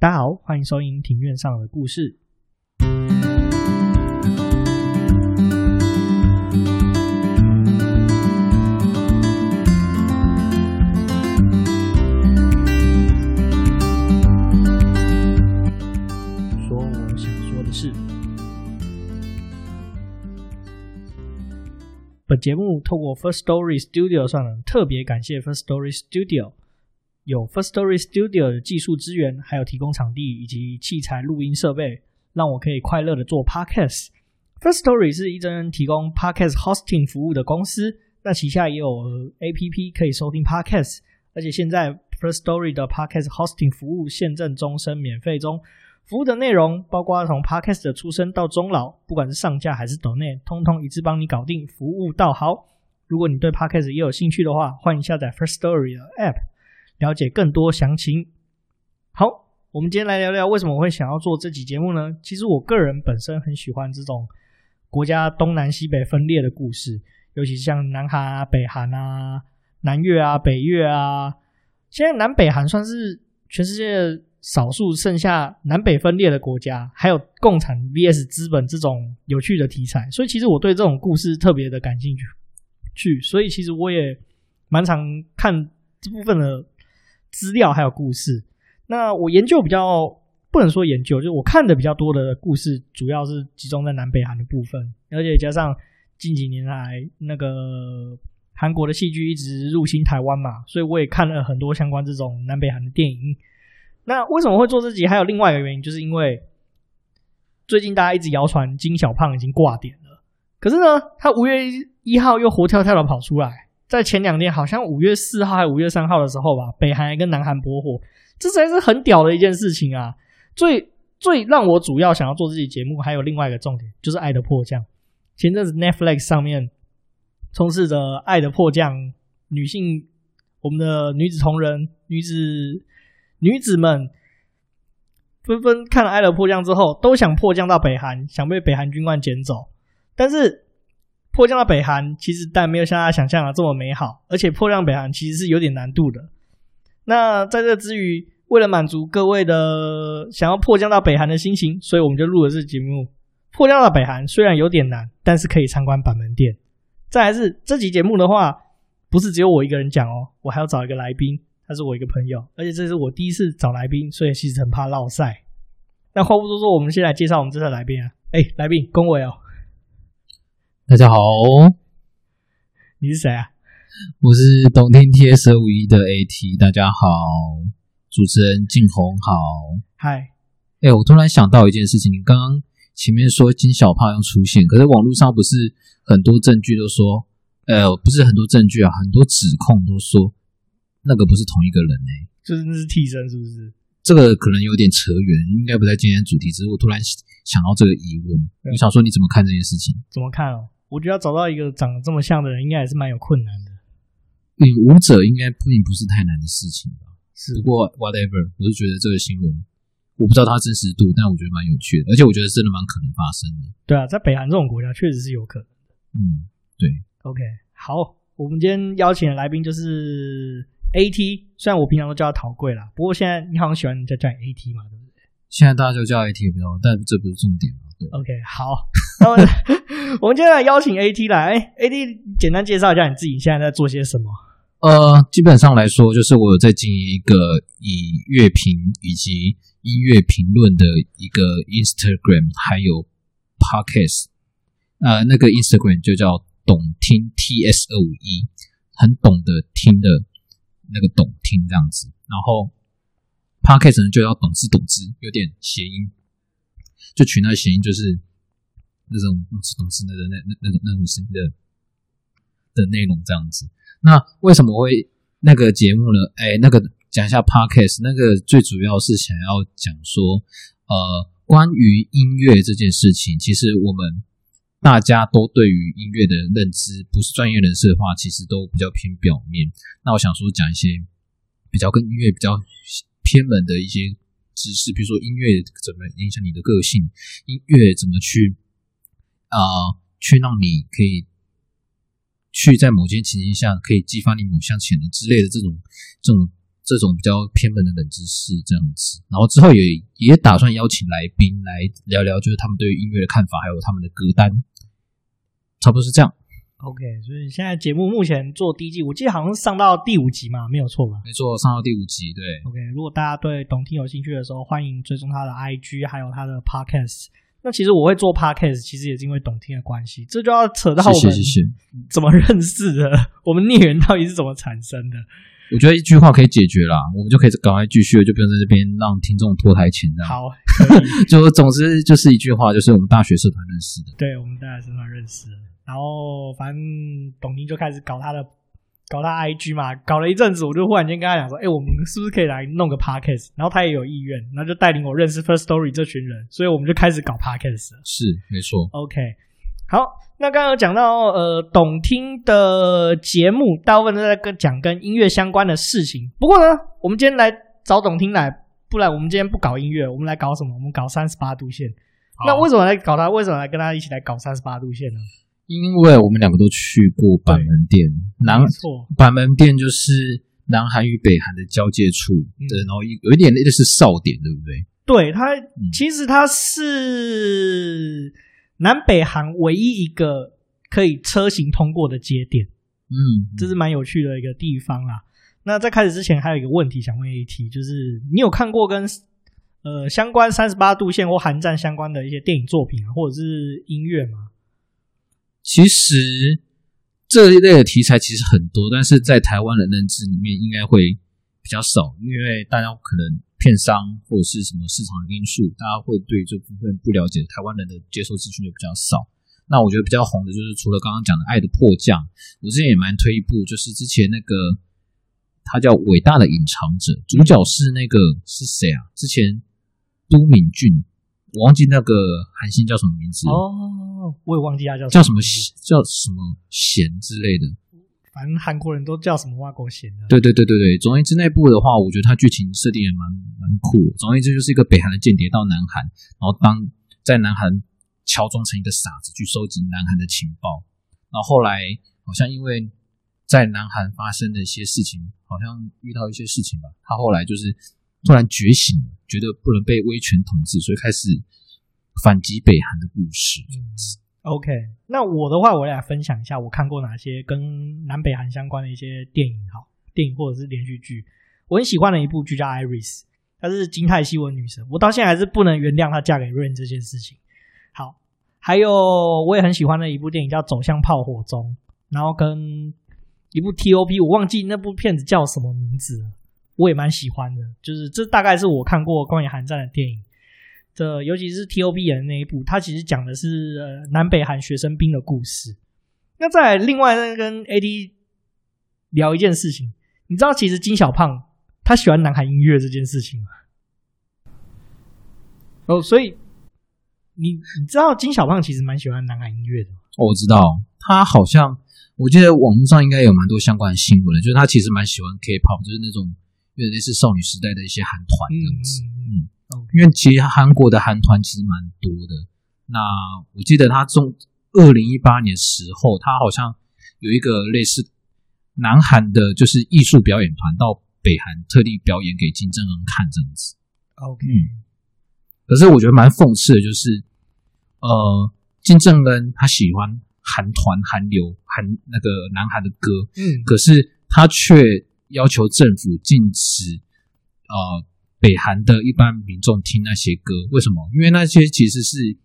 大家好，欢迎收听庭院上的故事。说我想说的是。本节目透过 First Story Studio 上的特别感谢 First Story Studio。有 First Story Studio 的技术资源，还有提供场地以及器材录音设备，让我可以快乐的做 Podcast。First Story 是一间提供 Podcast Hosting 服务的公司，那旗下也有 APP 可以收听 Podcast，而且现在 First Story 的 Podcast Hosting 服务现正终身免费中。服务的内容包括从 Podcast 的出生到终老，不管是上架还是 donate，，通通一次帮你搞定，服务到好。如果你对 Podcast 也有兴趣的话，欢迎下载 First Story 的 App。了解更多详情。好，我们今天来聊聊为什么我会想要做这集节目呢？其实我个人本身很喜欢这种国家东南西北分裂的故事，尤其是像南韩啊、北韩啊、南越啊、北越啊。现在南北韩算是全世界少数剩下南北分裂的国家，还有共产 VS 资本这种有趣的题材，所以其实我对这种故事特别的感兴趣。去，所以其实我也蛮常看这部分的。资料还有故事，那我研究比较不能说研究，就是我看的比较多的故事，主要是集中在南北韩的部分，而且加上近几年来那个韩国的戏剧一直入侵台湾嘛，所以我也看了很多相关这种南北韩的电影。那为什么会做这集？还有另外一个原因，就是因为最近大家一直谣传金小胖已经挂点了，可是呢，他五月一号又活跳跳的跑出来。在前两天，好像五月四号还五月三号的时候吧，北韩跟南韩驳火，这才是很屌的一件事情啊！最最让我主要想要做这期节目，还有另外一个重点，就是《爱的迫降》。前阵子 Netflix 上面充斥着《爱的迫降》，女性，我们的女子同仁、女子女子们纷纷看了《爱的迫降》之后，都想迫降到北韩，想被北韩军官捡走，但是。迫降到北韩，其实但没有像大家想象的这么美好，而且迫降北韩其实是有点难度的。那在这之余，为了满足各位的想要迫降到北韩的心情，所以我们就录了这节目。迫降到北韩虽然有点难，但是可以参观板门店。再来是这集节目的话，不是只有我一个人讲哦，我还要找一个来宾，他是我一个朋友，而且这是我第一次找来宾，所以其实很怕落赛。那话不多说，我们先来介绍我们这次来宾啊。哎，来宾恭维哦。大家好，你是谁啊？我是懂听 TS 五一的 AT。大家好，主持人静红好。嗨，哎，我突然想到一件事情，你刚刚前面说金小胖要出现，可是网络上不是很多证据都说，呃，不是很多证据啊，很多指控都说那个不是同一个人呢、欸，就是那是替身，是不是？这个可能有点扯远，应该不在今天主题。只是我突然想到这个疑问，我想说你怎么看这件事情？怎么看哦？我觉得要找到一个长得这么像的人，应该还是蛮有困难的。嗯，舞者应该并不是太难的事情吧？是。不过 whatever，我是觉得这个新闻，我不知道它真实度，但我觉得蛮有趣的，而且我觉得真的蛮可能发生的。对啊，在北韩这种国家，确实是有可能的。嗯，对。OK，好，我们今天邀请的来宾就是 AT，虽然我平常都叫他陶贵啦，不过现在你好像喜欢人家叫你 AT 嘛，对不对？现在大家就叫 AT 比较，但这不是重点嘛。对。OK，好。那么，我们今天来邀请 AT 来。哎，AT，简单介绍一下你自己现在在做些什么？呃，基本上来说，就是我有在经营一个以乐评以及音乐评论的一个 Instagram，还有 Podcast。呃，那个 Instagram 就叫懂听 TS 二五一，很懂得听的那个懂听这样子。然后 Podcast 呢就叫懂之懂之，有点谐音，就取那谐音就是。那种懂词的那那那那种声音的的内容这样子，那为什么会那个节目呢？哎，那个讲一下 Podcast，那个最主要是想要讲说，呃，关于音乐这件事情，其实我们大家都对于音乐的认知，不是专业人士的话，其实都比较偏表面。那我想说，讲一些比较跟音乐比较偏门的一些知识，比如说音乐怎么影响你的个性，音乐怎么去。啊、去让你可以去在某些情境下可以激发你某项潜能之类的这种这种这种比较偏门的冷知识这样子。然后之后也也打算邀请来宾来聊聊，就是他们对于音乐的看法，还有他们的歌单，差不多是这样。OK，所以现在节目目前做第一季，我记得好像是上到第五集嘛，没有错吧？没错，上到第五集。对，OK，如果大家对董听有兴趣的时候，欢迎追踪他的 IG，还有他的 Podcast。那其实我会做 podcast，其实也是因为董听的关系，这就要扯到我们 怎么认识的，我们孽缘到底是怎么产生的？我觉得一句话可以解决啦，我们就可以赶快继续了，就不用在这边让听众拖台前这样。好，就总之就是一句话，就是我们大学社团认识的。对，我们大学社团认识的，然后反正董听就开始搞他的。搞他 IG 嘛，搞了一阵子，我就忽然间跟他讲说：“哎、欸，我们是不是可以来弄个 Podcast？” 然后他也有意愿，然后就带领我认识 First Story 这群人，所以我们就开始搞 Podcast 了。是，没错。OK，好，那刚刚有讲到呃，董听的节目大部分都在跟讲跟音乐相关的事情。不过呢，我们今天来找董听来，不然我们今天不搞音乐，我们来搞什么？我们搞三十八度线。那为什么来搞他？为什么来跟他一起来搞三十八度线呢？因为我们两个都去过板门店，南板门店就是南韩与北韩的交界处，对，然后有一点类似哨点，对不对？对，它其实它是南北韩唯一一个可以车行通过的节点，嗯，这是蛮有趣的一个地方啦。那在开始之前，还有一个问题想问 AT，就是你有看过跟呃相关三十八度线或韩战相关的一些电影作品啊，或者是音乐吗？其实这一类的题材其实很多，但是在台湾的认知里面应该会比较少，因为大家可能片商或者是什么市场的因素，大家会对这部分不了解，台湾人的接受资讯就比较少。那我觉得比较红的就是除了刚刚讲的《爱的迫降》，我之前也蛮推一部，就是之前那个他叫《伟大的隐藏者》，主角是那个是谁啊？之前都敏俊。我忘记那个韩星叫什么名字哦，我也忘记他叫叫什么叫什么贤之类的，反正韩国人都叫什么挖狗贤的。对对对对对，总而言之，那部的话，我觉得它剧情设定也蛮蛮酷的。总而言之，就是一个北韩的间谍到南韩，然后当在南韩乔装成一个傻子去收集南韩的情报，然后后来好像因为在南韩发生的一些事情，好像遇到一些事情吧，他后来就是。突然觉醒了，觉得不能被威权统治，所以开始反击北韩的故事。嗯，OK，那我的话，我来分享一下我看过哪些跟南北韩相关的一些电影，好，电影或者是连续剧。我很喜欢的一部剧叫《Iris》，她是金泰熙文女神，我到现在还是不能原谅她嫁给 Rain 这件事情。好，还有我也很喜欢的一部电影叫《走向炮火中》，然后跟一部 T.O.P，我忘记那部片子叫什么名字了。我也蛮喜欢的，就是这大概是我看过关于韩战的电影，这尤其是 T.O.P 演的那一部，他其实讲的是呃南北韩学生兵的故事。那再来另外呢，跟 AD 聊一件事情，你知道其实金小胖他喜欢南韩音乐这件事情吗？哦，所以你你知道金小胖其实蛮喜欢南韩音乐的。哦，我知道，他好像我记得网络上应该有蛮多相关的新闻的，就是他其实蛮喜欢 K-pop，就是那种。有点类似少女时代的一些韩团这样子.因为其实韩国的韩团其实蛮多的。那我记得他中二零一八年时候，他好像有一个类似南韩的，就是艺术表演团到北韩特地表演给金正恩看这样子。OK，嗯，可是我觉得蛮讽刺的，就是呃，金正恩他喜欢韩团、韩流、韩那个南韩的歌，嗯，可是他却。要求政府禁止，呃，北韩的一般民众听那些歌，为什么？因为那些其实是，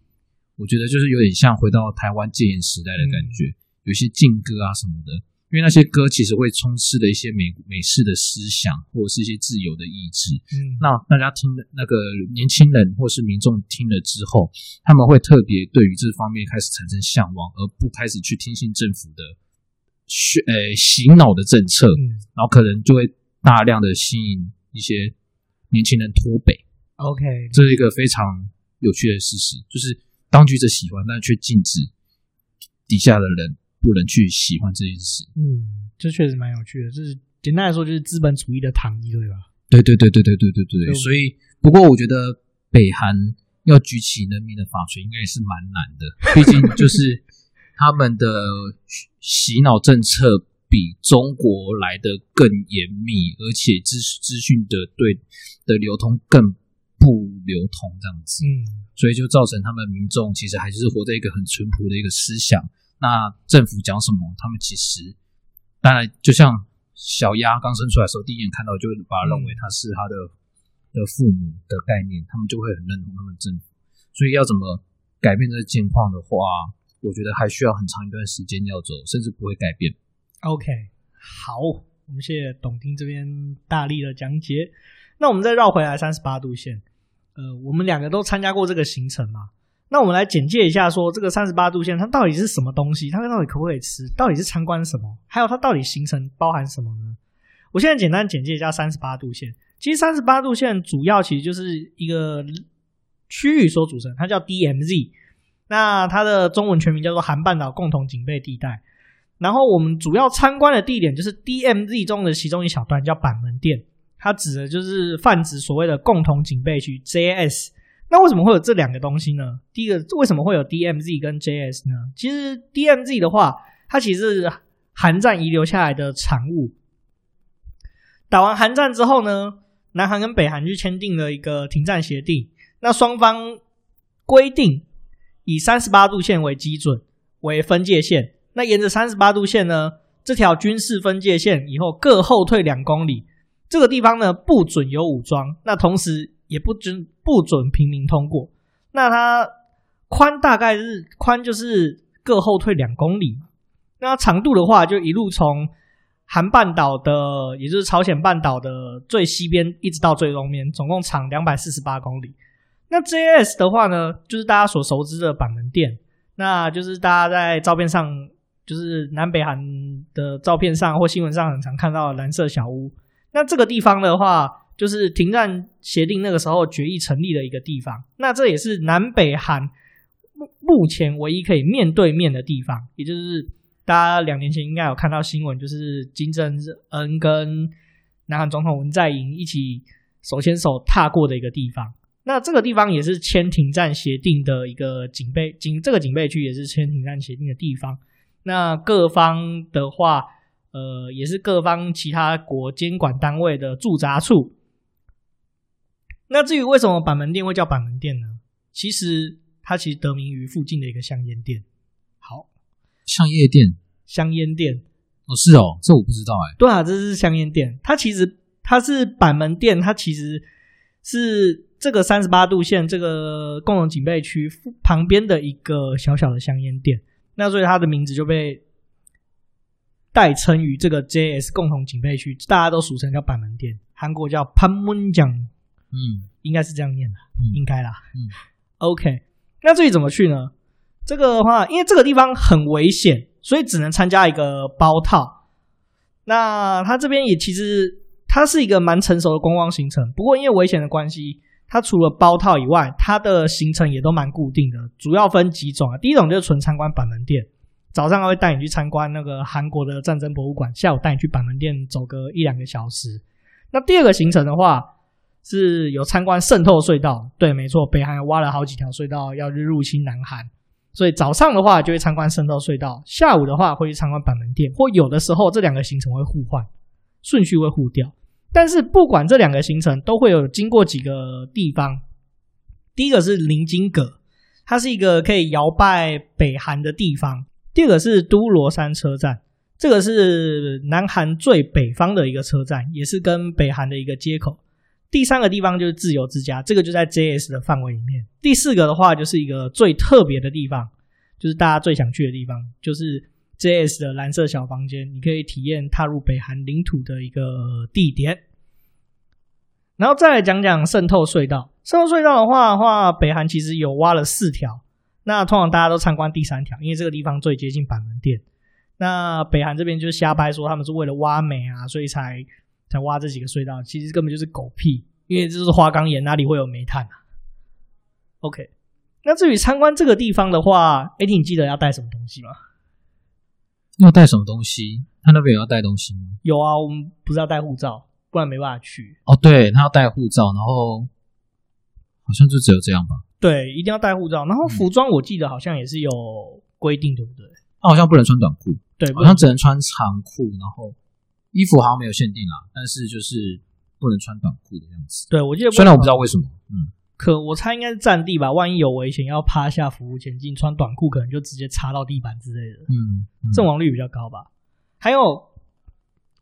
我觉得就是有点像回到台湾戒严时代的感觉，嗯、有些禁歌啊什么的。因为那些歌其实会充斥了一些美美式的思想，或者是一些自由的意志。嗯，那大家听的那个年轻人或是民众听了之后，他们会特别对于这方面开始产生向往，而不开始去听信政府的。去诶、欸，洗脑的政策，嗯，然后可能就会大量的吸引一些年轻人脱北。OK，这是一个非常有趣的事实，就是当局者喜欢，但却禁止底下的人不能去喜欢这件事。嗯，这确实蛮有趣的。就是简单来说，就是资本主义的糖衣，对吧？对对对对对对对对。所以，不过我觉得北韩要举起人民的法锤，应该也是蛮难的。毕竟就是。他们的洗脑政策比中国来的更严密，而且资资讯的对的流通更不流通这样子。嗯，所以就造成他们民众其实还是活在一个很淳朴的一个思想。那政府讲什么，他们其实当然就像小鸭刚生出来的时候，第一眼看到就会把它认为它是它的的父母的概念，他们就会很认同他们政府。所以要怎么改变这个境况的话，我觉得还需要很长一段时间要走，甚至不会改变。OK，好，我们谢谢董丁这边大力的讲解。那我们再绕回来三十八度线，呃，我们两个都参加过这个行程嘛？那我们来简介一下，说这个三十八度线它到底是什么东西？它到底可不可以吃？到底是参观什么？还有它到底行程包含什么呢？我现在简单简介一下三十八度线。其实三十八度线主要其实就是一个区域所组成，它叫 DMZ。那它的中文全名叫做韩半岛共同警备地带，然后我们主要参观的地点就是 DMZ 中的其中一小段，叫板门店，它指的就是泛指所谓的共同警备区 JS。那为什么会有这两个东西呢？第一个，为什么会有 DMZ 跟 JS 呢？其实 DMZ 的话，它其实是韩战遗留下来的产物。打完韩战之后呢，南韩跟北韩就签订了一个停战协定，那双方规定。以三十八度线为基准为分界线，那沿着三十八度线呢，这条军事分界线以后各后退两公里，这个地方呢不准有武装，那同时也不准不准平民通过。那它宽大概是宽就是各后退两公里，那长度的话就一路从韩半岛的，也就是朝鲜半岛的最西边一直到最东边，总共长两百四十八公里。那 JS 的话呢，就是大家所熟知的板门店，那就是大家在照片上，就是南北韩的照片上或新闻上很常看到蓝色小屋。那这个地方的话，就是停战协定那个时候决议成立的一个地方。那这也是南北韩目目前唯一可以面对面的地方，也就是大家两年前应该有看到新闻，就是金正恩跟南韩总统文在寅一起手牵手踏过的一个地方。那这个地方也是签停战协定的一个警备警，这个警备区也是签停战协定的地方。那各方的话，呃，也是各方其他国监管单位的驻扎处。那至于为什么板门店会叫板门店呢？其实它其实得名于附近的一个香烟店。好，香烟店，香烟店。哦，是哦，这我不知道哎。对啊，这是香烟店。它其实它是板门店，它其实是。这个三十八度线这个共同警备区旁边的一个小小的香烟店，那所以它的名字就被代称于这个 JS 共同警备区，大家都俗称叫板门店，韩国叫潘门江，嗯，应该是这样念的，嗯、应该啦，嗯，OK，那至于怎么去呢？这个的话，因为这个地方很危险，所以只能参加一个包套。那它这边也其实它是一个蛮成熟的观光行程，不过因为危险的关系。它除了包套以外，它的行程也都蛮固定的，主要分几种啊。第一种就是纯参观板门店，早上会带你去参观那个韩国的战争博物馆，下午带你去板门店走个一两个小时。那第二个行程的话，是有参观渗透隧道。对，没错，北韩挖了好几条隧道要入侵南韩，所以早上的话就会参观渗透隧道，下午的话会去参观板门店，或有的时候这两个行程会互换，顺序会互调。但是不管这两个行程，都会有经过几个地方。第一个是临津阁，它是一个可以遥拜北韩的地方。第二个是都罗山车站，这个是南韩最北方的一个车站，也是跟北韩的一个接口。第三个地方就是自由之家，这个就在 JS 的范围里面。第四个的话，就是一个最特别的地方，就是大家最想去的地方，就是 JS 的蓝色小房间，你可以体验踏入北韩领土的一个地点。然后再来讲讲渗透隧道。渗透隧道的话话，北韩其实有挖了四条。那通常大家都参观第三条，因为这个地方最接近板门店。那北韩这边就是瞎掰说他们是为了挖煤啊，所以才才挖这几个隧道。其实根本就是狗屁，因为这是花岗岩，哪里会有煤炭啊？OK。那至于参观这个地方的话，AT 你记得要带什么东西吗？要带什么东西？他那边有要带东西吗？有啊，我们不是要带护照。不然没办法去哦。对，他要带护照，然后好像就只有这样吧。对，一定要带护照。然后服装我记得好像也是有规定，对不对？他好像不能穿短裤。对，好像只能穿长裤，然后衣服好像没有限定啦，但是就是不能穿短裤的样子。对，我记得，虽然我不知道为什么，嗯，可我猜应该是占地吧，万一有危险要趴下服务前进，穿短裤可能就直接插到地板之类的，嗯，阵、嗯、亡率比较高吧。还有，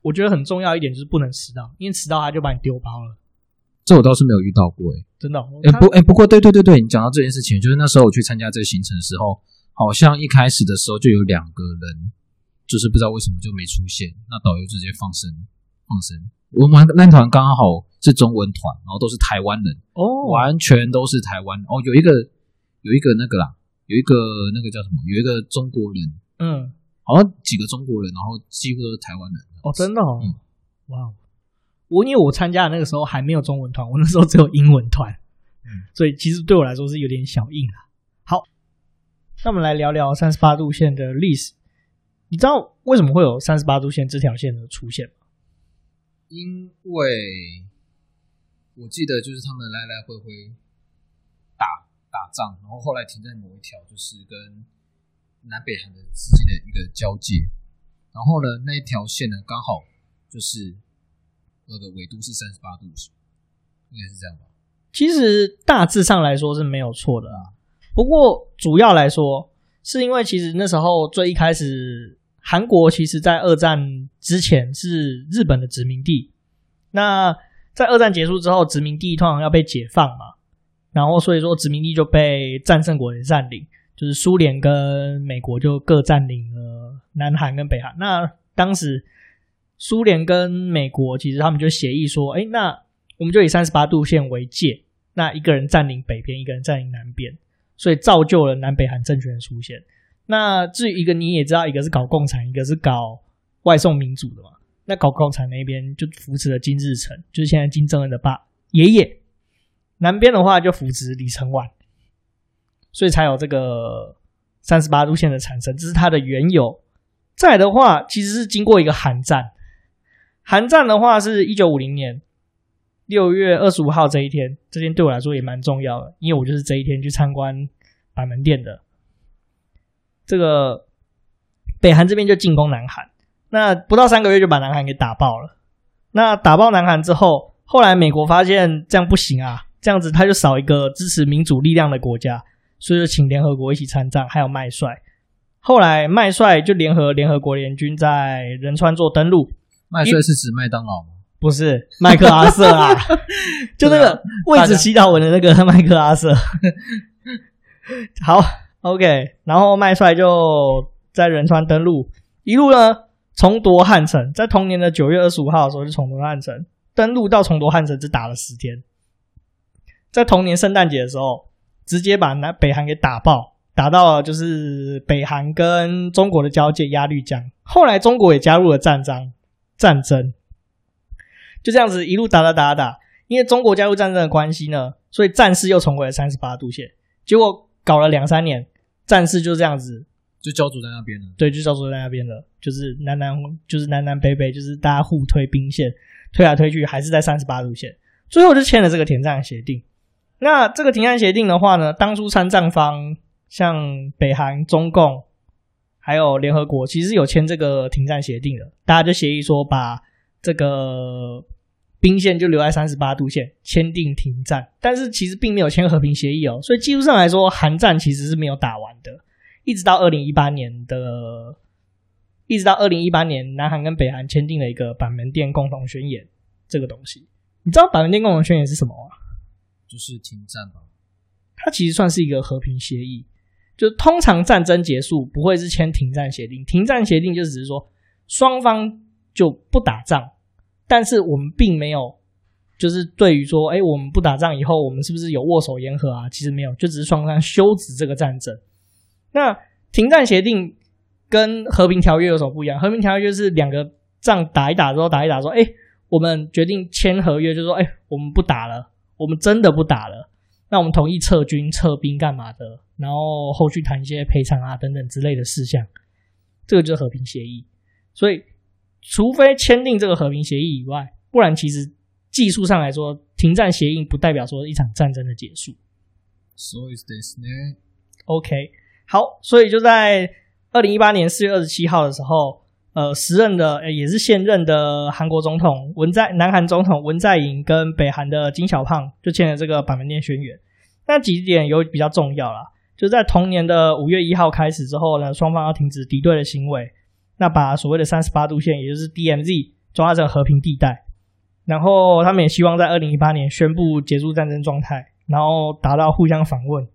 我觉得很重要一点就是不能迟到，因为迟到他就把你丢包了。这我倒是没有遇到过、欸，诶真的、哦。诶不，诶不过，对对对对，你讲到这件事情，就是那时候我去参加这个行程的时候，好像一开始的时候就有两个人，就是不知道为什么就没出现，那导游直接放生放生。我们那团刚好是中文团，然后都是台湾人，哦，完全都是台湾。哦，有一个有一个那个啦，有一个那个叫什么？有一个中国人，嗯，好像几个中国人，然后几乎都是台湾人。哦，真的哦，嗯、哇。我因为我参加的那个时候还没有中文团，我那时候只有英文团，嗯，所以其实对我来说是有点小硬啊。好，那我们来聊聊三十八度线的历史。你知道为什么会有三十八度线这条线的出现吗？因为我记得就是他们来来回回打打仗，然后后来停在某一条，就是跟南北韩的之间的一个交界。然后呢，那一条线呢，刚好就是。那个纬度是三十八度，应该是这样吧？其实大致上来说是没有错的啊。不过主要来说，是因为其实那时候最一开始，韩国其实在二战之前是日本的殖民地。那在二战结束之后，殖民地通常要被解放嘛，然后所以说殖民地就被战胜国给占领，就是苏联跟美国就各占领了南韩跟北韩。那当时。苏联跟美国其实他们就协议说，哎，那我们就以三十八度线为界，那一个人占领北边，一个人占领南边，所以造就了南北韩政权的出现。那至于一个你也知道，一个是搞共产，一个是搞外送民主的嘛。那搞共产那边就扶持了金日成，就是现在金正恩的爸爷爷。南边的话就扶持李承晚，所以才有这个三十八度线的产生，这是它的缘由。再的话，其实是经过一个韩战。韩战的话是一九五零年六月二十五号这一天，这天对我来说也蛮重要的，因为我就是这一天去参观板门店的。这个北韩这边就进攻南韩，那不到三个月就把南韩给打爆了。那打爆南韩之后，后来美国发现这样不行啊，这样子他就少一个支持民主力量的国家，所以就请联合国一起参战，还有麦帅。后来麦帅就联合联合国联军在仁川做登陆。麦帅是指麦当劳吗？不是，麦克阿瑟啊，就那个位置祈祷文的那个麦克阿瑟。好，OK，然后麦帅就在仁川登陆，一路呢重夺汉城，在同年的九月二十五号的时候就重夺汉城，登陆到重夺汉城只打了十天，在同年圣诞节的时候，直接把南北韩给打爆，打到了就是北韩跟中国的交界鸭绿江，后来中国也加入了战争。战争就这样子一路打打打打，因为中国加入战争的关系呢，所以战事又重回了三十八度线。结果搞了两三年，战事就这样子就焦灼在那边了。对，就焦灼在那边了，就是南南，就是南南北北，就是大家互推兵线，推来推去，还是在三十八度线。最后就签了这个停战协定。那这个停战协定的话呢，当初参战方像北韩、中共。还有联合国其实有签这个停战协定的，大家就协议说把这个兵线就留在三十八度线，签订停战。但是其实并没有签和平协议哦，所以技术上来说，韩战其实是没有打完的，一直到二零一八年的，一直到二零一八年，南韩跟北韩签订了一个板门店共同宣言这个东西。你知道板门店共同宣言是什么吗？就是停战吧。它其实算是一个和平协议。就通常战争结束不会是签停战协定，停战协定就只是说双方就不打仗，但是我们并没有就是对于说，哎，我们不打仗以后，我们是不是有握手言和啊？其实没有，就只是双方休止这个战争。那停战协定跟和平条约有什么不一样？和平条约就是两个仗打一打之后，打一打说，哎，我们决定签合约，就是说，哎，我们不打了，我们真的不打了。那我们同意撤军、撤兵干嘛的？然后后续谈一些赔偿啊等等之类的事项，这个就是和平协议。所以，除非签订这个和平协议以外，不然其实技术上来说，停战协议不代表说一场战争的结束。So is this 呢？OK，好，所以就在二零一八年四月二十七号的时候，呃，时任的、也是现任的韩国总统文在南韩总统文在寅跟北韩的金小胖就签了这个板门店宣言。那几点有比较重要啦，就在同年的五月一号开始之后呢，双方要停止敌对的行为，那把所谓的三十八度线，也就是 DMZ，转化成和平地带。然后他们也希望在二零一八年宣布结束战争状态，然后达到互相访问。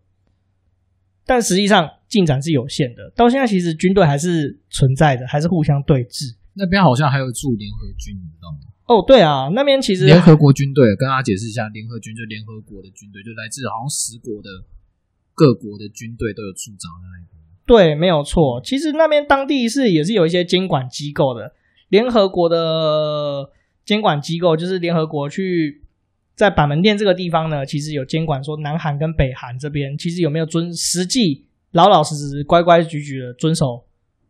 但实际上进展是有限的，到现在其实军队还是存在的，还是互相对峙。那边好像还有驻联合军，你知道吗？哦，对啊，那边其实联合国军队，跟大家解释一下，联合军就联合国的军队，就来自好像十国的各国的军队都有驻扎在那边。对，没有错。其实那边当地是也是有一些监管机构的，联合国的。监管机构就是联合国去在板门店这个地方呢，其实有监管说南韩跟北韩这边其实有没有遵实际老老实实乖乖矩矩的遵守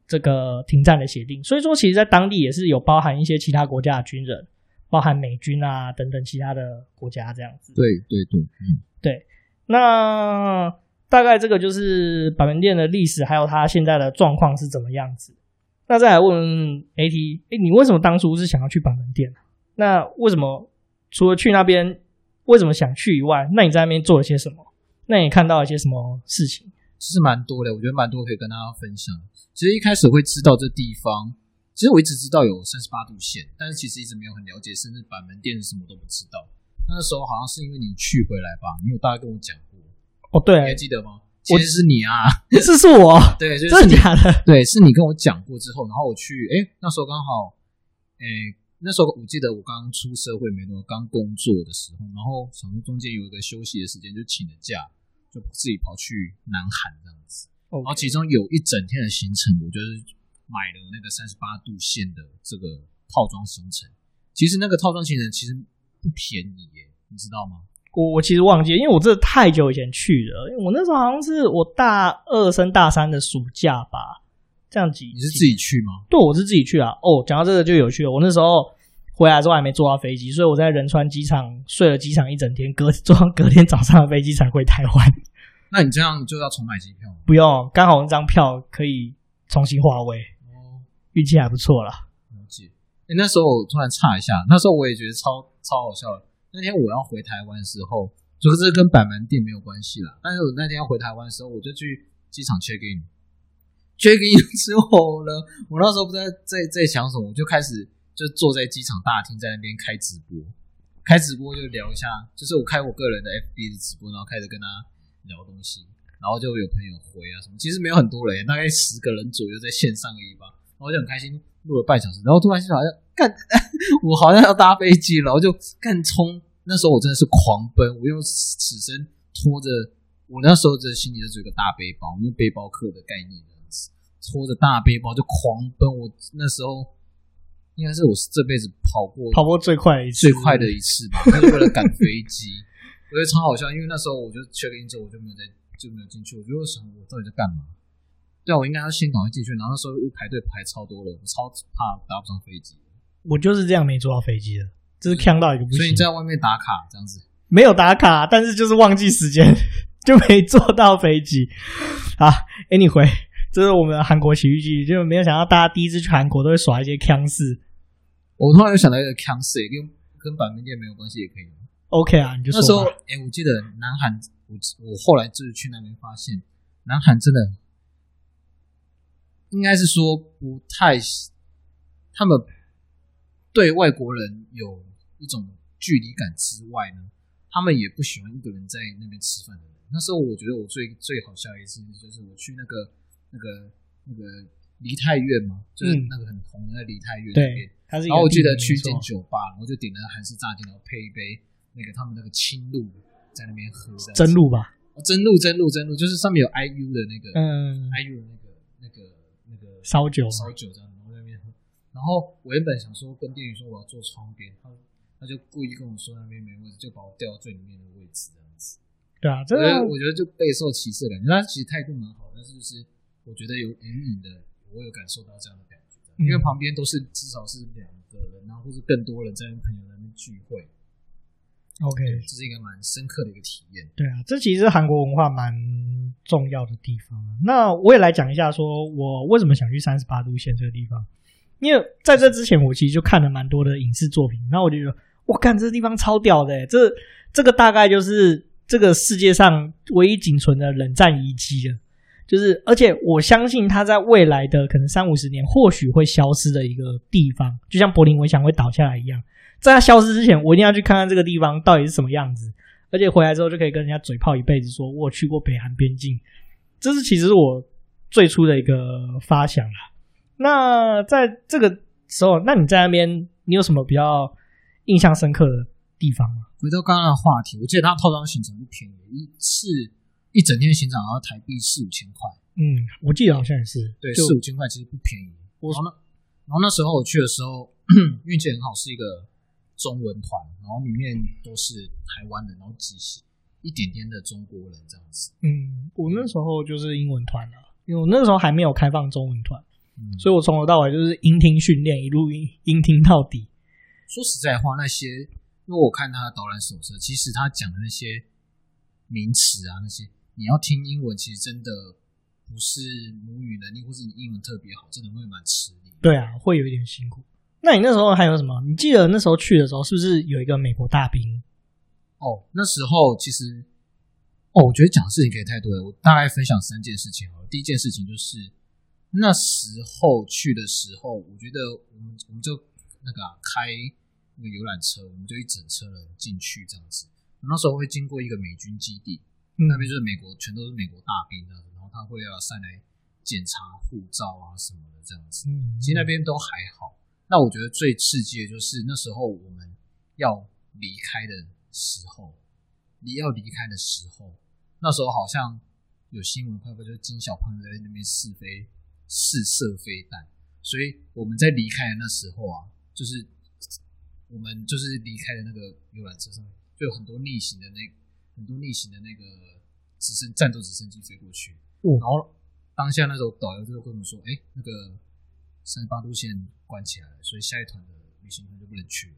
这个停战的协定。所以说，其实，在当地也是有包含一些其他国家的军人，包含美军啊等等其他的国家这样子。对对对，嗯，对。那大概这个就是板门店的历史，还有它现在的状况是怎么样子。那再来问 AT，诶，你为什么当初是想要去板门店？那为什么除了去那边，为什么想去以外，那你在那边做了些什么？那你看到一些什么事情？其实蛮多的，我觉得蛮多可以跟大家分享。其实一开始会知道这地方，其实我一直知道有三十八度线，但是其实一直没有很了解，甚至板门店什么都不知道。那时候好像是因为你去回来吧，你有大概跟我讲过。哦，对，你还记得吗？其实是你啊，这是我，对，就是真的假的？对，是你跟我讲过之后，然后我去，诶，那时候刚好，诶。那时候我记得我刚出社会没多久，刚工作的时候，然后想说中间有一个休息的时间，就请了假，就自己跑去南韩这样子。然后其中有一整天的行程，我就是买了那个三十八度线的这个套装行程。其实那个套装行程其实不便宜耶，你知道吗？我我其实忘记，因为我这太久以前去了，因为我那时候好像是我大二升大三的暑假吧。这样几？你是自己去吗？对，我是自己去啊。哦，讲到这个就有趣了。我那时候回来之后还没坐到飞机，所以我在仁川机场睡了机场一整天，隔坐隔天早上的飞机才回台湾。那你这样就要重买机票吗？不用，刚好那张票可以重新划位。哦，运气还不错啦。了解。诶，那时候我突然差一下，那时候我也觉得超超好笑的。那天我要回台湾的时候，就是跟板门店没有关系啦。但是我那天要回台湾的时候，我就去机场 check in。Check in 之后呢，我那时候不知道在在想什么，我就开始就坐在机场大厅，在那边开直播，开直播就聊一下，就是我开我个人的 FB 的直播，然后开始跟他聊东西，然后就有朋友回啊什么，其实没有很多人，大概十个人左右在线上而已吧，然后就很开心录了半小时，然后突然就好像干，我好像要搭飞机了，然后就干冲，那时候我真的是狂奔，我用此生拖着，我那时候的心里就是有个大背包，因为背包客的概念。拖着大背包就狂奔，我那时候应该是我这辈子跑过跑过最快一次最快的一次吧，就是为了赶飞机。我觉得超好笑，因为那时候我就 check in 之后我就没有在就没有进去，我就想我到底在干嘛？对啊，我应该要先赶快进去，然后那时候又排队排超多了，我超怕搭不上飞机。我就是这样没坐到飞机的，就是呛到一个不行。所以你在外面打卡这样子？没有打卡，但是就是忘记时间，就没坐到飞机。好，Anyway。这是我们的韩国喜剧，就没有想到大家第一次去韩国都会耍一些腔式。我突然又想到一个腔式，跟跟板门店没有关系也可以。OK 啊，你就说。那时候，哎，我记得南韩，我我后来就是去那边发现，南韩真的应该是说不太，他们对外国人有一种距离感之外呢，他们也不喜欢一个人在那边吃饭的人。那时候我觉得我最最好笑的一次就是我去那个。那个那个梨泰院嘛，就是那个很红的梨泰院那边。然后我记得去一间酒吧，然后就点了韩式炸鸡，然后配一杯那个他们那个青露，在那边喝。真露吧？真露，真露，真露，就是上面有 IU 的那个，嗯，IU 的那个那个那个烧酒，烧酒这样，然后在那边喝。然后我原本想说跟店员说我要坐窗边，他他就故意跟我说那边没位置，就把我调到最里面的位置这样子。对啊，真的，我觉得就备受歧视的感觉。他其实态度蛮好，但是就是。我觉得有隐隐的，我有感受到这样的感觉，因为旁边都是至少是两个人，然后或是更多人在跟朋友在那边聚会。OK，这是一个蛮深刻的一个体验。对啊，这其实韩国文化蛮重要的地方。那我也来讲一下，说我为什么想去三十八度线这个地方。因为在这之前，我其实就看了蛮多的影视作品，然后我就觉得，我看这个地方超屌的，欸，这这个大概就是这个世界上唯一仅存的冷战遗迹了。就是，而且我相信它在未来的可能三五十年，或许会消失的一个地方，就像柏林围墙会倒下来一样。在它消失之前，我一定要去看看这个地方到底是什么样子。而且回来之后就可以跟人家嘴炮一辈子，说我去过北韩边境。这是其实我最初的一个发想啦。那在这个时候，那你在那边，你有什么比较印象深刻的地方吗？回到刚刚的话题，我记得他套装行程不便宜，一次一整天行程要台币四五千块。嗯，我记得好像也是，对，四五千块其实不便宜。然后呢，然后那时候我去的时候 运气很好，是一个中文团，然后里面都是台湾人，然后几一点点的中国人这样子。嗯，我那时候就是英文团了，因为我那时候还没有开放中文团。嗯、所以我从头到尾就是音听训练，一路音音听到底。说实在话，那些因为我看他的导览手册，其实他讲的那些名词啊，那些你要听英文，其实真的不是母语能力，或是你英文特别好，真的会蛮吃力。对啊，会有一点辛苦。那你那时候还有什么？你记得那时候去的时候，是不是有一个美国大兵？哦，那时候其实，哦，我觉得讲的事情可以太多了。我大概分享三件事情哦。第一件事情就是。那时候去的时候，我觉得我们我们就那个、啊、开那个游览车，我们就一整车人进去这样子。那时候会经过一个美军基地，嗯、那边就是美国，全都是美国大兵啊，然后他会要上来检查护照啊什么的这样子。嗯，其实那边都还好。那我觉得最刺激的就是那时候我们要离开的时候，你要离开的时候，那时候好像有新闻快报，就是金小胖在那边试飞。试射飞弹，所以我们在离开的那时候啊，就是我们就是离开的那个游览车上面，就有很多逆行的那很多逆行的那个直升战斗直升机飞过去。哦、然后当下那时候导游就跟我们说：“哎、欸，那个三十八度线关起来了，所以下一团的旅行团就不能去了。”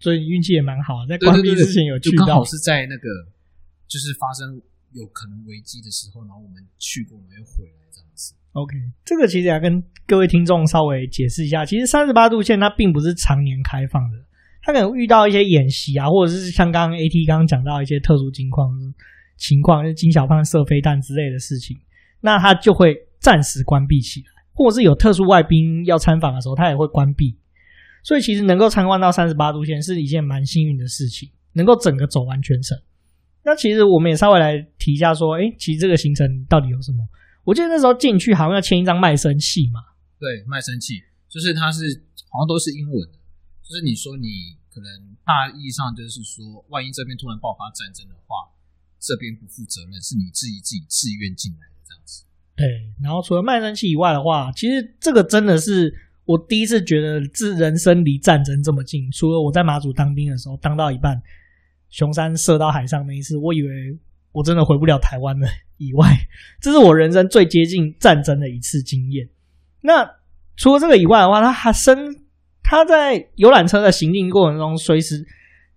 所以运气也蛮好，在关闭之前有去到，刚好是在那个就是发生有可能危机的时候，然后我们去过，没有回来这样子。OK，这个其实要跟各位听众稍微解释一下，其实三十八度线它并不是常年开放的，他可能遇到一些演习啊，或者是像刚刚 AT 刚刚讲到一些特殊情况情况，就金小胖射飞弹之类的事情，那他就会暂时关闭起来，或者是有特殊外宾要参访的时候，他也会关闭。所以其实能够参观到三十八度线是一件蛮幸运的事情，能够整个走完全程。那其实我们也稍微来提一下说，诶，其实这个行程到底有什么？我记得那时候进去好像要签一张卖身契嘛。对，卖身契就是它是好像都是英文，就是你说你可能大意上就是说，万一这边突然爆发战争的话，这边不负责任，是你自己自己自愿进来的这样子。对，然后除了卖身契以外的话，其实这个真的是我第一次觉得自人生离战争这么近。除了我在马祖当兵的时候，当到一半，熊山射到海上那一次，我以为我真的回不了台湾了。以外，这是我人生最接近战争的一次经验。那除了这个以外的话，他还生他在游览车的行进过程中，随时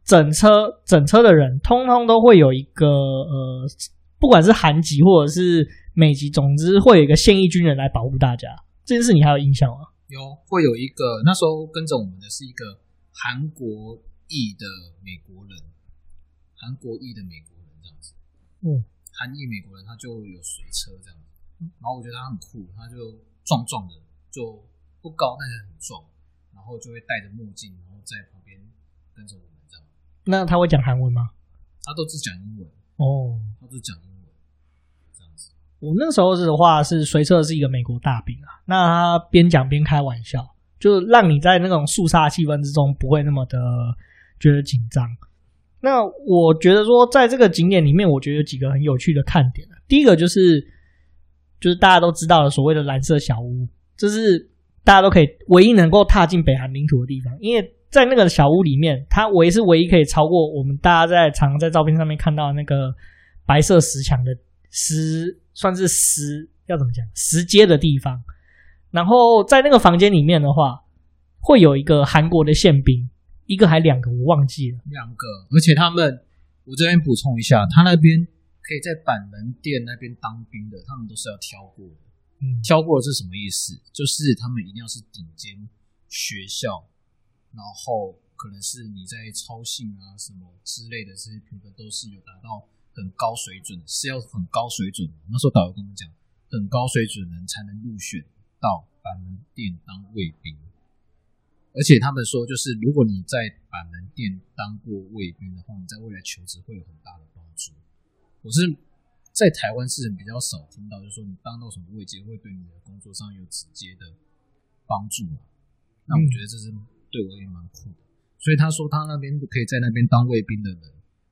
整车整车的人，通通都会有一个呃，不管是韩籍或者是美籍，总之会有一个现役军人来保护大家。这件事你还有印象吗？有，会有一个那时候跟着我们的是一个韩国裔的美国人，韩国裔的美国人这样子。嗯。韩裔美国人，他就有随车这样子，然后我觉得他很酷，他就壮壮的，就不高，但是很壮，然后就会戴着墨镜，然后在旁边跟着我们这样。那他会讲韩文吗？他都是讲英文哦，他都讲英文这样子。我那时候是的话是随车是一个美国大兵啊，那他边讲边开玩笑，就让你在那种肃杀气氛之中不会那么的觉得紧张。那我觉得说，在这个景点里面，我觉得有几个很有趣的看点。第一个就是，就是大家都知道的所谓的蓝色小屋，这是大家都可以唯一能够踏进北韩领土的地方。因为在那个小屋里面，它唯一是唯一可以超过我们大家在常常在照片上面看到的那个白色石墙的石，算是石要怎么讲石阶的地方。然后在那个房间里面的话，会有一个韩国的宪兵。一个还两个，我忘记了。两个，而且他们，我这边补充一下，他那边可以在板门店那边当兵的，他们都是要挑过的。挑过的是什么意思？就是他们一定要是顶尖学校，然后可能是你在操信啊什么之类的这些评分都是有达到很高水准，是要很高水准。那时候导游跟我们讲，很高水准人才能入选到板门店当卫兵。而且他们说，就是如果你在板门店当过卫兵的话，你在未来求职会有很大的帮助。我是在台湾是比较少听到，就是说你当到什么位置会对你的工作上有直接的帮助嘛。那我觉得这是对我也蛮酷的。所以他说他那边可以在那边当卫兵的人，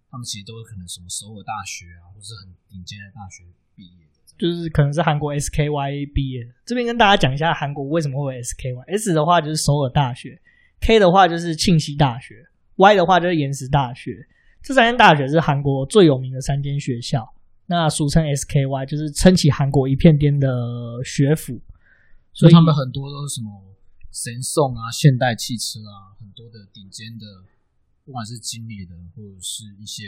他们其实都是可能什么首尔大学啊，或是很顶尖的大学毕业。就是可能是韩国 SKY 毕业，这边跟大家讲一下韩国为什么会有 SKY。S 的话就是首尔大学，K 的话就是庆熙大学，Y 的话就是延时大学。这三间大学是韩国最有名的三间学校，那俗称 SKY，就是撑起韩国一片天的学府。所以他们很多都是什么神送啊、现代汽车啊，很多的顶尖的，不管是经理人或者是一些，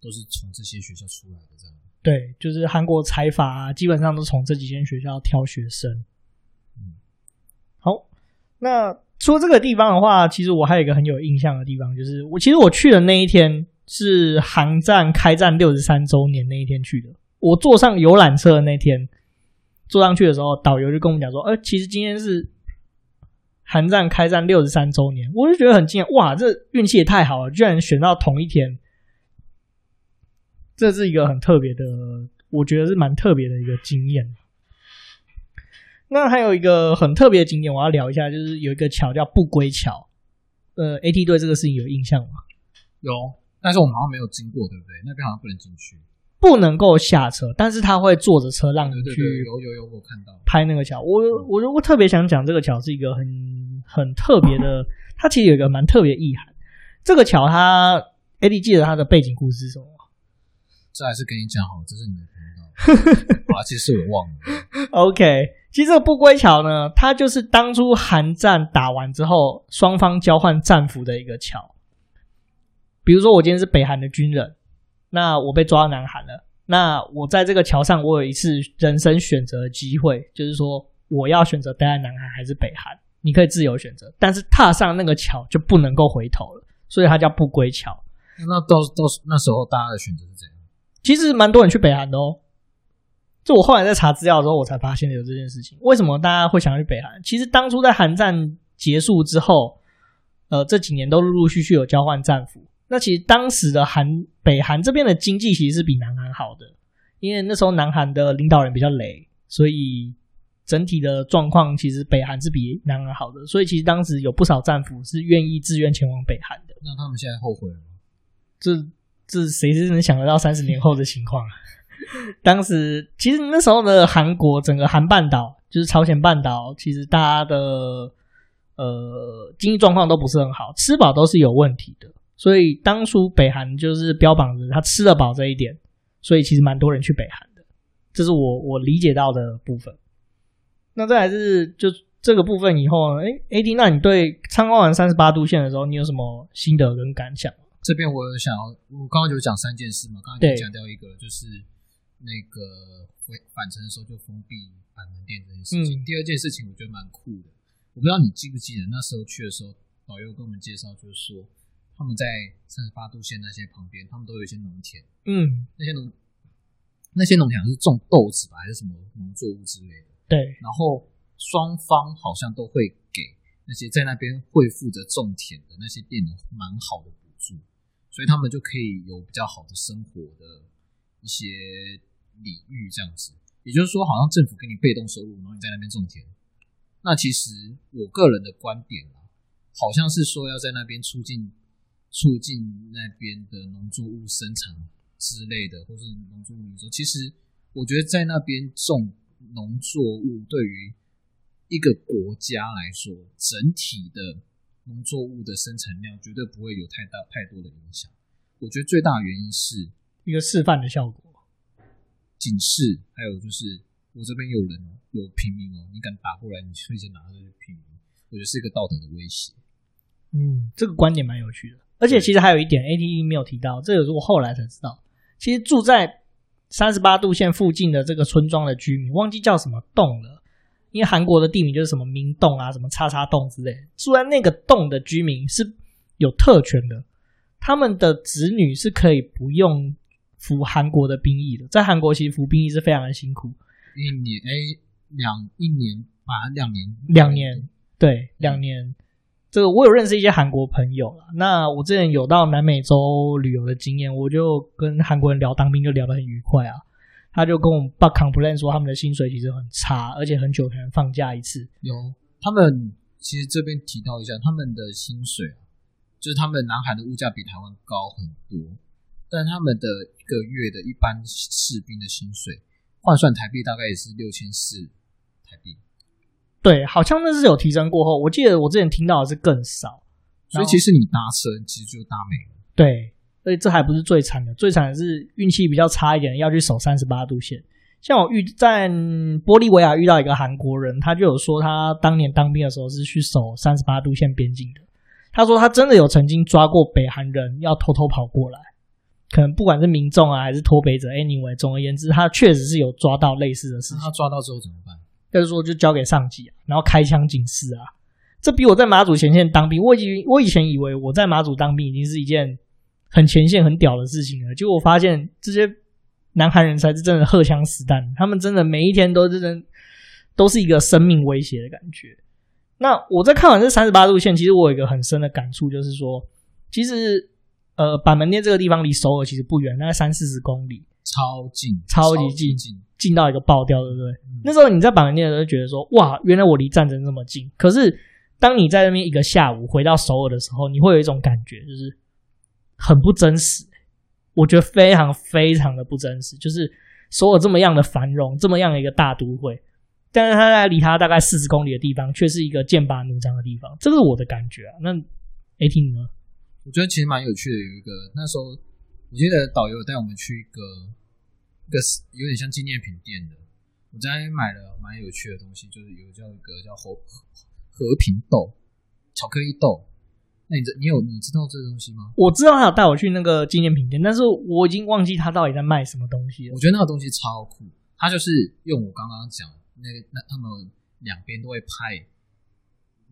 都是从这些学校出来的这样。对，就是韩国财阀啊，基本上都从这几间学校挑学生。嗯，好，那说这个地方的话，其实我还有一个很有印象的地方，就是我其实我去的那一天是韩战开战六十三周年那一天去的。我坐上游览车的那天，坐上去的时候，导游就跟我们讲说：“呃，其实今天是韩战开战六十三周年。”我就觉得很惊讶，哇，这运气也太好了，居然选到同一天。这是一个很特别的，我觉得是蛮特别的一个经验。那还有一个很特别的景点，我要聊一下，就是有一个桥叫不归桥。呃，AT 对这个事情有印象吗？有，但是我们好像没有经过，对不对？那边好像不能进去，不能够下车，但是他会坐着车让你去。有有有，我看到拍那个桥。我我如果特别想讲这个桥是一个很很特别的，它其实有一个蛮特别意涵。这个桥，它 a d 记得它的背景故事是什么？这还是跟你讲好，这是你的频道。啊，其实我忘了。OK，其实这个不归桥呢，它就是当初韩战打完之后，双方交换战俘的一个桥。比如说，我今天是北韩的军人，那我被抓到南韩了，那我在这个桥上，我有一次人生选择的机会，就是说我要选择待在南韩还是北韩，你可以自由选择，但是踏上那个桥就不能够回头了，所以它叫不归桥。那到到那时候大家的选择是怎样？其实蛮多人去北韩的哦，就我后来在查资料的时候，我才发现有这件事情。为什么大家会想要去北韩？其实当初在韩战结束之后，呃，这几年都陆陆续续有交换战俘。那其实当时的韩北韩这边的经济其实是比南韩好的，因为那时候南韩的领导人比较雷，所以整体的状况其实北韩是比南韩好的。所以其实当时有不少战俘是愿意自愿前往北韩的。那他们现在后悔了吗？这。这谁是能想得到三十年后的情况啊？当时其实那时候的韩国整个韩半岛，就是朝鲜半岛，其实大家的呃经济状况都不是很好，吃饱都是有问题的。所以当初北韩就是标榜着他吃得饱这一点，所以其实蛮多人去北韩的。这是我我理解到的部分。那再来是就这个部分以后呢，诶，AD，那你对参观完三十八度线的时候，你有什么心得跟感想？这边我有想要，我刚刚有讲三件事嘛，刚刚就讲掉一个，就是那个回返程的时候就封闭板门店这件事情。嗯、第二件事情我觉得蛮酷的，我不知道你记不记得那时候去的时候，导游跟我们介绍，就是说他们在三十八度线那些旁边，他们都有一些农田，嗯，那些农那些农田是种豆子吧，还是什么农作物之类的？对。然后双方好像都会给那些在那边会负责种田的那些店的蛮好的补助。所以他们就可以有比较好的生活的一些礼遇，这样子。也就是说，好像政府给你被动收入，然后你在那边种田。那其实我个人的观点啊，好像是说要在那边促进促进那边的农作物生产之类的，或是农作物营收。其实我觉得在那边种农作物，对于一个国家来说，整体的。农作物的生产量绝对不会有太大太多的影响。我觉得最大的原因是一个示范的效果，警示，还有就是我这边有人有平民哦，你敢打过来，你会先拿这些平民，我觉得是一个道德的威胁。嗯，这个观点蛮有趣的。而且其实还有一点，ATE 没有提到，这个是我后来才知道。其实住在三十八度线附近的这个村庄的居民，忘记叫什么洞了，因为韩国的地名就是什么明洞啊，什么叉叉洞之类，住在那个洞的居民是有特权的，他们的子女是可以不用服韩国的兵役的，在韩国其实服兵役是非常的辛苦，一年哎两一年啊两年两年对两年。这个我有认识一些韩国朋友啦，那我之前有到南美洲旅游的经验，我就跟韩国人聊当兵，就聊得很愉快啊。他就跟我们爸 complain 说，他们的薪水其实很差，而且很久才能放假一次。有，他们其实这边提到一下，他们的薪水就是他们南海的物价比台湾高很多，但他们的一个月的一般士兵的薪水换算台币大概也是六千四台币。对，好像那是有提升过后，我记得我之前听到的是更少，所以其实你搭车其实就搭没了。对，所以这还不是最惨的，最惨的是运气比较差一点，要去守三十八度线。像我遇在玻利维亚遇到一个韩国人，他就有说他当年当兵的时候是去守三十八度线边境的。他说他真的有曾经抓过北韩人要偷偷跑过来，可能不管是民众啊还是脱北者，anyway，总而言之，他确实是有抓到类似的事情。他抓到之后怎么办？就是说，就交给上级啊，然后开枪警示啊。这比我在马祖前线当兵，我以我以前以为我在马祖当兵已经是一件很前线很屌的事情了。结果我发现这些南韩人才是真的荷枪实弹，他们真的每一天都是真都是一个生命威胁的感觉。那我在看完这三十八度线，其实我有一个很深的感触，就是说，其实呃，板门店这个地方离首尔其实不远，大概三四十公里，超近，超级近。超级近近到一个爆掉，对不对？嗯、那时候你在板门店的时候觉得说，哇，原来我离战争这么近。可是当你在那边一个下午回到首尔的时候，你会有一种感觉，就是很不真实。我觉得非常非常的不真实。就是首尔这么样的繁荣，这么样的一个大都会，但是它在离它大概四十公里的地方，却是一个剑拔弩张的地方。这是我的感觉啊。那 AT 呢？我觉得其实蛮有趣的。有一个那时候，我记得导游带我们去一个。一个有点像纪念品店的，我在买了蛮有趣的东西，就是有叫一个叫和和平豆巧克力豆。那你这你有你知道这个东西吗？我知道他有带我去那个纪念品店，但是我已经忘记他到底在卖什么东西了。我觉得那个东西超酷，他就是用我刚刚讲那个那他们两边都会派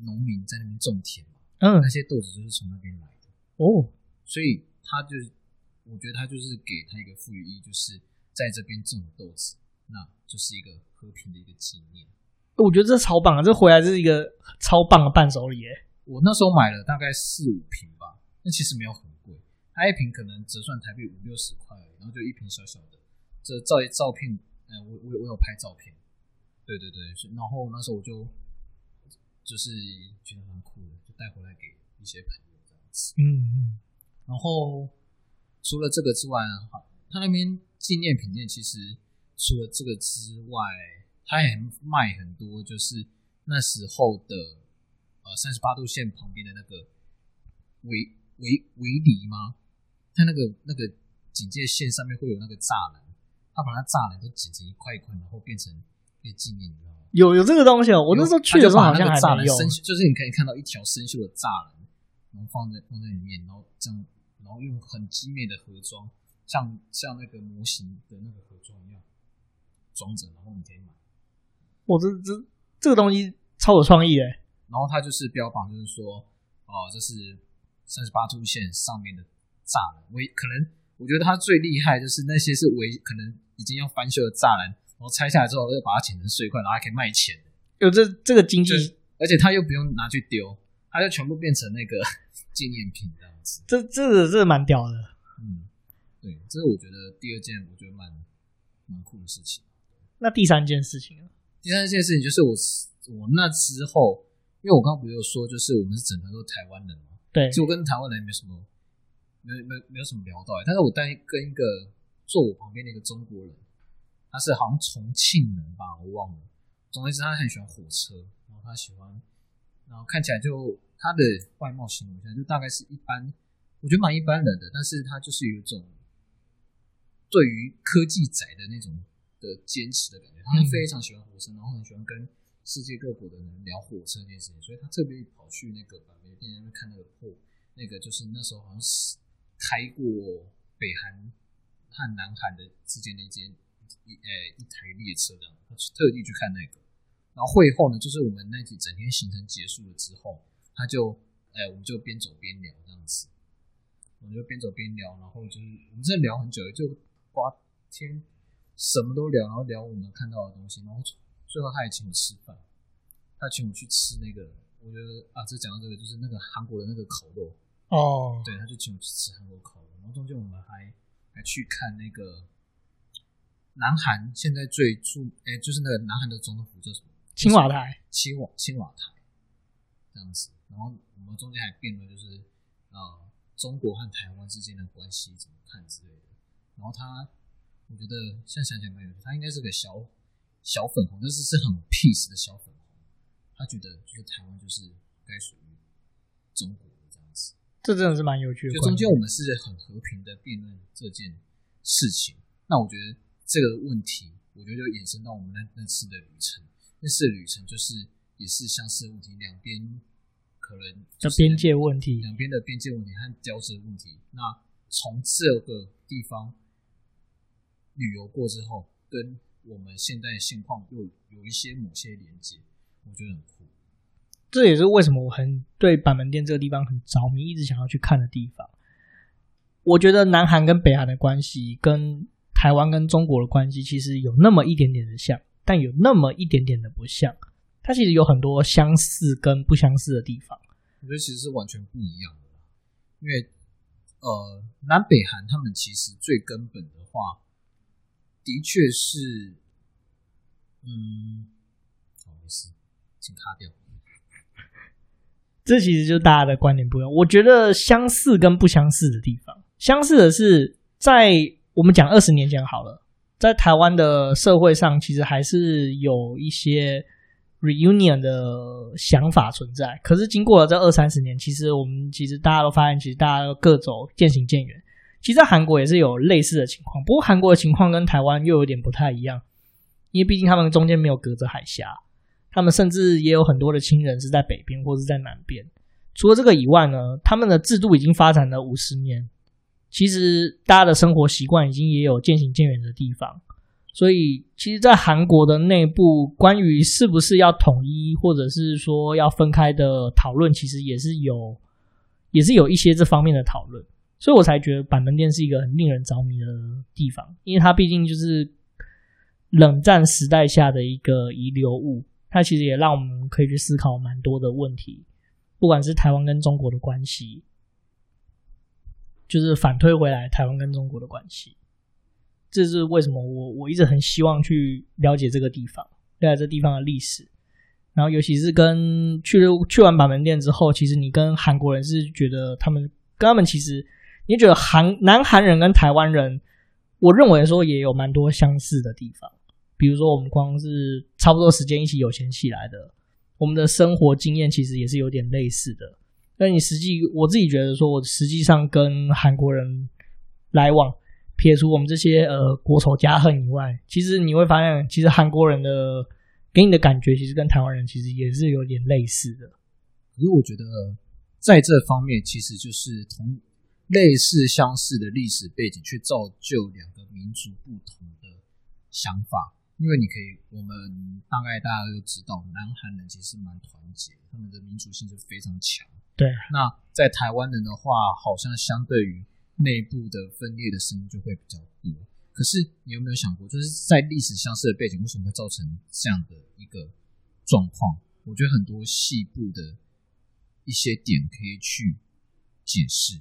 农民在那边种田嘛，嗯，那些豆子就是从那边来的哦，所以他就我觉得他就是给他一个赋予意义，就是。在这边种豆子，那就是一个和平的一个纪念。我觉得这超棒啊！这回来是一个超棒的伴手礼耶。我那时候买了大概四五瓶吧，那其实没有很贵，它一瓶可能折算台币五六十块，然后就一瓶小小的。这照照片，嗯，我我我有拍照片。对对对，然后那时候我就就是觉得蛮酷的，就带回来给一些朋友这样子。嗯嗯。然后除了这个之外，哈，他那边。纪念品店其实除了这个之外，它也卖很多，就是那时候的呃三十八度线旁边的那个围围围篱吗？它那个那个警戒线上面会有那个栅栏，他把它栅栏都剪成一块一块，然后变成纪念，你知道吗？有有这个东西哦，我那时候去的时候好像还没有，就是你可以看到一条生锈的栅栏，然后放在放在里面，然后这样，然后用很精美的盒装。像像那个模型的那个盒装一样装着，然后你可以买。我这这这个东西超有创意诶。然后它就是标榜，就是说，哦，这是三十八度线上面的栅栏。我可能我觉得它最厉害就是那些是围，可能已经要翻修的栅栏，然后拆下来之后又把它剪成碎块，然后还可以卖钱。有这这个经济，而且它又不用拿去丢，它就全部变成那个 纪念品这样子。这这个这个蛮屌的，嗯。对，这是我觉得第二件我觉得蛮蛮酷的事情。那第三件事情呢？第三件事情就是我我那之后，因为我刚刚不是有说，就是我们是整团都是台湾人嘛。对，就我跟台湾人没什么，没没没有什么聊到。但是我带跟一个坐我旁边的一个中国人，他是好像重庆人吧，我忘了。总之他很喜欢火车，然后他喜欢，然后看起来就他的外貌形容下就大概是一般，我觉得蛮一般人的，但是他就是有一种。对于科技宅的那种的坚持的感觉，他非常喜欢火车，然后很喜欢跟世界各国的人聊火车这件事情，所以他特别跑去那个板门店那边看那个破，那个就是那时候好像是开过北韩和南韩的之间的一间一呃一台列车这样，他特地去看那个。然后会后呢，就是我们那几整天行程结束了之后，他就哎我们就边走边聊这样子，我们就边走边聊，然后就是我们真的聊很久，就花天什么都聊，然后聊我们看到的东西，然后最后他也请我吃饭，他请我去吃那个，我觉得啊，这讲到这个就是那个韩国的那个烤肉。哦，对，他就请我去吃韩国烤肉，然后中间我们还还去看那个南韩现在最著，哎，就是那个南韩的总统府叫什么？青瓦台。青瓦青瓦台，这样子。然后我们中间还辩论，就是呃，中国和台湾之间的关系怎么看之类的。然后他，我觉得现在想起来蛮有趣，他应该是个小小粉红，但是是很 peace 的小粉红。他觉得就是台湾就是该属于中国的。这样子，这真的是蛮有趣的。就中间我们是很和平的辩论这件事情。那我觉得这个问题，我觉得就衍生到我们那那次的旅程。那次的旅程就是也是相似的问题，两边可能的边界问题，两边的边界问题和交织的问题。那从这个地方旅游过之后，跟我们现在的现况又有一些某些连接，我觉得很酷。这也是为什么我很对板门店这个地方很着迷，一直想要去看的地方。我觉得南韩跟北韩的关系，跟台湾跟中国的关系，其实有那么一点点的像，但有那么一点点的不像。它其实有很多相似跟不相似的地方。我觉得其实是完全不一样的，因为呃，南北韩他们其实最根本的话，的确是，嗯，不好意思，请卡掉。这其实就大家的观点不一样。我觉得相似跟不相似的地方，相似的是在我们讲二十年前好了，在台湾的社会上，其实还是有一些 reunion 的想法存在。可是经过了这二三十年，其实我们其实大家都发现，其实大家都各走渐行渐远。其实，在韩国也是有类似的情况，不过韩国的情况跟台湾又有点不太一样，因为毕竟他们中间没有隔着海峡。他们甚至也有很多的亲人是在北边或是在南边。除了这个以外呢，他们的制度已经发展了五十年，其实大家的生活习惯已经也有渐行渐远的地方。所以，其实，在韩国的内部，关于是不是要统一，或者是说要分开的讨论，其实也是有，也是有一些这方面的讨论。所以我才觉得板门店是一个很令人着迷的地方，因为它毕竟就是冷战时代下的一个遗留物。它其实也让我们可以去思考蛮多的问题，不管是台湾跟中国的关系，就是反推回来台湾跟中国的关系，这是为什么我我一直很希望去了解这个地方，了解这地方的历史。然后尤其是跟去去完板门店之后，其实你跟韩国人是觉得他们跟他们其实，你觉得韩南韩人跟台湾人，我认为说也有蛮多相似的地方。比如说，我们光是差不多时间一起有钱起来的，我们的生活经验其实也是有点类似的。但你实际，我自己觉得说，我实际上跟韩国人来往，撇除我们这些呃国仇家恨以外，其实你会发现，其实韩国人的给你的感觉，其实跟台湾人其实也是有点类似的。可是我觉得，在这方面，其实就是同类似相似的历史背景，却造就两个民族不同的想法。因为你可以，我们大概大家都知道，南韩人其实蛮团结，他们的民族性是非常强。对，那在台湾人的话，好像相对于内部的分裂的声音就会比较多。可是你有没有想过，就是在历史相似的背景，为什么会造成这样的一个状况？我觉得很多细部的一些点可以去解释。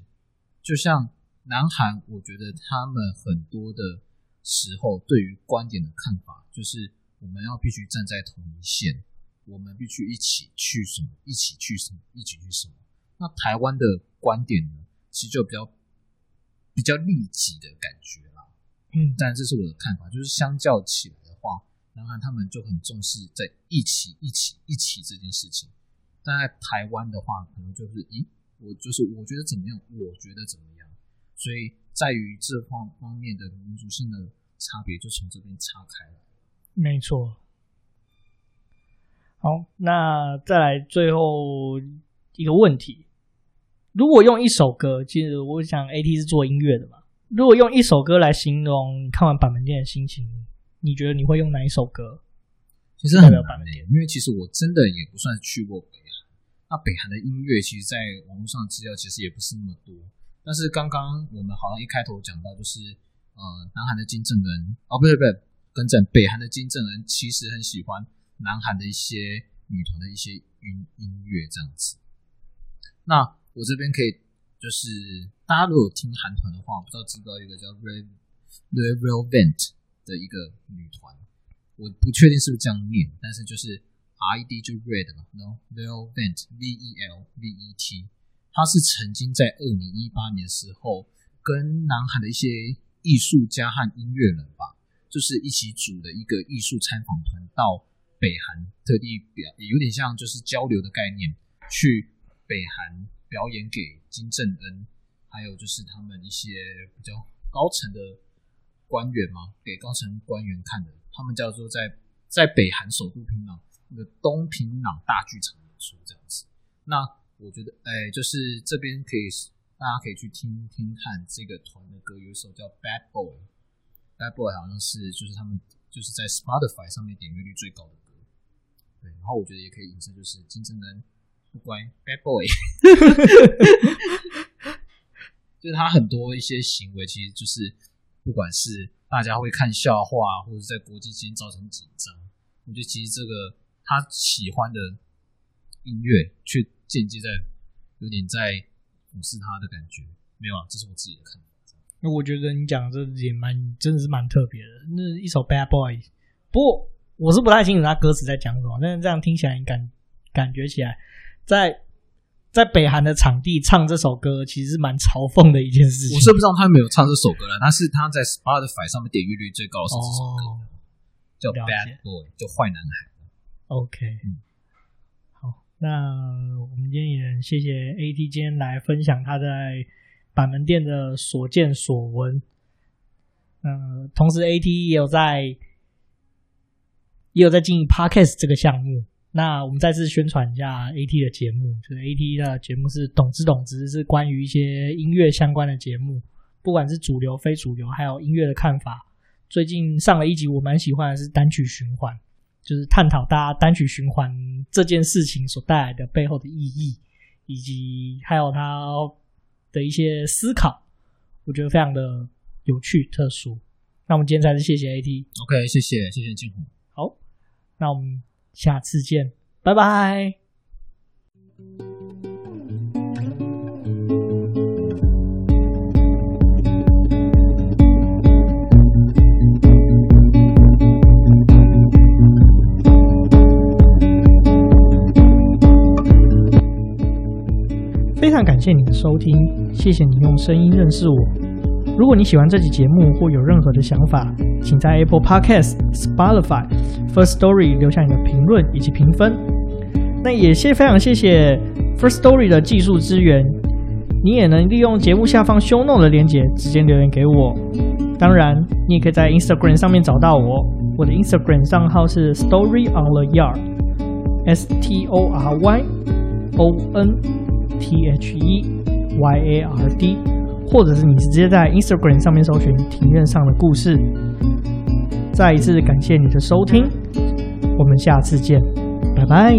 就像南韩，我觉得他们很多的。时候对于观点的看法，就是我们要必须站在同一线，我们必须一起去什么，一起去什么，一起去什么。那台湾的观点呢，其实就比较比较利己的感觉啦。嗯，但这是我的看法，就是相较起来的话，南韩他们就很重视在一起、一起、一起这件事情。但在台湾的话，可能就是，咦，我就是我觉得怎么样，我觉得怎么样，所以。在于这方方面的民族性的差别，就从这边岔开了。没错。好，那再来最后一个问题：如果用一首歌，其实我想 AT 是做音乐的嘛，如果用一首歌来形容看完板门店的心情，你觉得你会用哪一首歌？其实很难的，因为其实我真的也不算去过北韩。那北韩的音乐，其实在网络上资料其实也不是那么多。但是刚刚我们好像一开头讲到，就是呃，南韩的金正恩，哦，不对不对，更正，北韩的金正恩其实很喜欢南韩的一些女团的一些音音乐这样子。那我这边可以，就是大家如果听韩团的话，不知道知不知道一个叫 Red Red Velvet 的一个女团，我不确定是不是这样念，但是就是 R E D 就 Red 嘛，然后 Velvet V E L V E T，他是曾经在二零一八年的时候跟南韩的一些艺术家和音乐人吧，就是一起组的一个艺术参访团到北韩，特地表有点像就是交流的概念去。北韩表演给金正恩，还有就是他们一些比较高层的官员嘛，给高层官员看的。他们叫做在在北韩首都平壤那个东平壤大剧场演出这样子。那我觉得，哎，就是这边可以大家可以去听听看这个团的歌，有一首叫《Bad Boy》，Bad Boy 好像是就是他们就是在 Spotify 上面点阅率最高的歌。对，然后我觉得也可以引申，就是金正恩。不乖，bad boy，就是他很多一些行为，其实就是不管是大家会看笑话，或者在国际间造成紧张，我觉得其实这个他喜欢的音乐，却间接在有点在俯视他的感觉。没有啊，这是我自己的看法。那我觉得你讲的这也蛮，真的是蛮特别的。那一首 bad boy，不过我是不太清楚他歌词在讲什么，但是这样听起来感感觉起来。在在北韩的场地唱这首歌，其实蛮嘲讽的一件事情。我是不知道他没有唱这首歌了，但是他在 Spotify 上面点阅率最高的是这首歌，哦、叫 Bad Boy，叫坏男孩。OK，嗯，好，那我们今天也谢谢 AT 今天来分享他在板门店的所见所闻。嗯、呃，同时 AT 也有在也有在经营 Podcast 这个项目。那我们再次宣传一下 AT 的节目，就是 AT 的节目是懂之懂之，是关于一些音乐相关的节目，不管是主流、非主流，还有音乐的看法。最近上了一集，我蛮喜欢的是单曲循环，就是探讨大家单曲循环这件事情所带来的背后的意义，以及还有它的一些思考，我觉得非常的有趣、特殊。那我们今天再次谢谢 AT，OK，、okay, 谢谢谢谢金红。好，那我们。下次见，拜拜。非常感谢你的收听，谢谢你用声音认识我。如果你喜欢这期节目或有任何的想法，请在 Apple Podcast、Spotify、First Story 留下你的评论以及评分。那也谢非常谢谢 First Story 的技术支援。你也能利用节目下方 Show Note 的链接直接留言给我。当然，你也可以在 Instagram 上面找到我。我的 Instagram 账号是 Story on the Yard，S T O R Y O N T H E Y A R D。或者是你直接在 Instagram 上面搜寻“庭院上的故事”。再一次感谢你的收听，我们下次见，拜拜。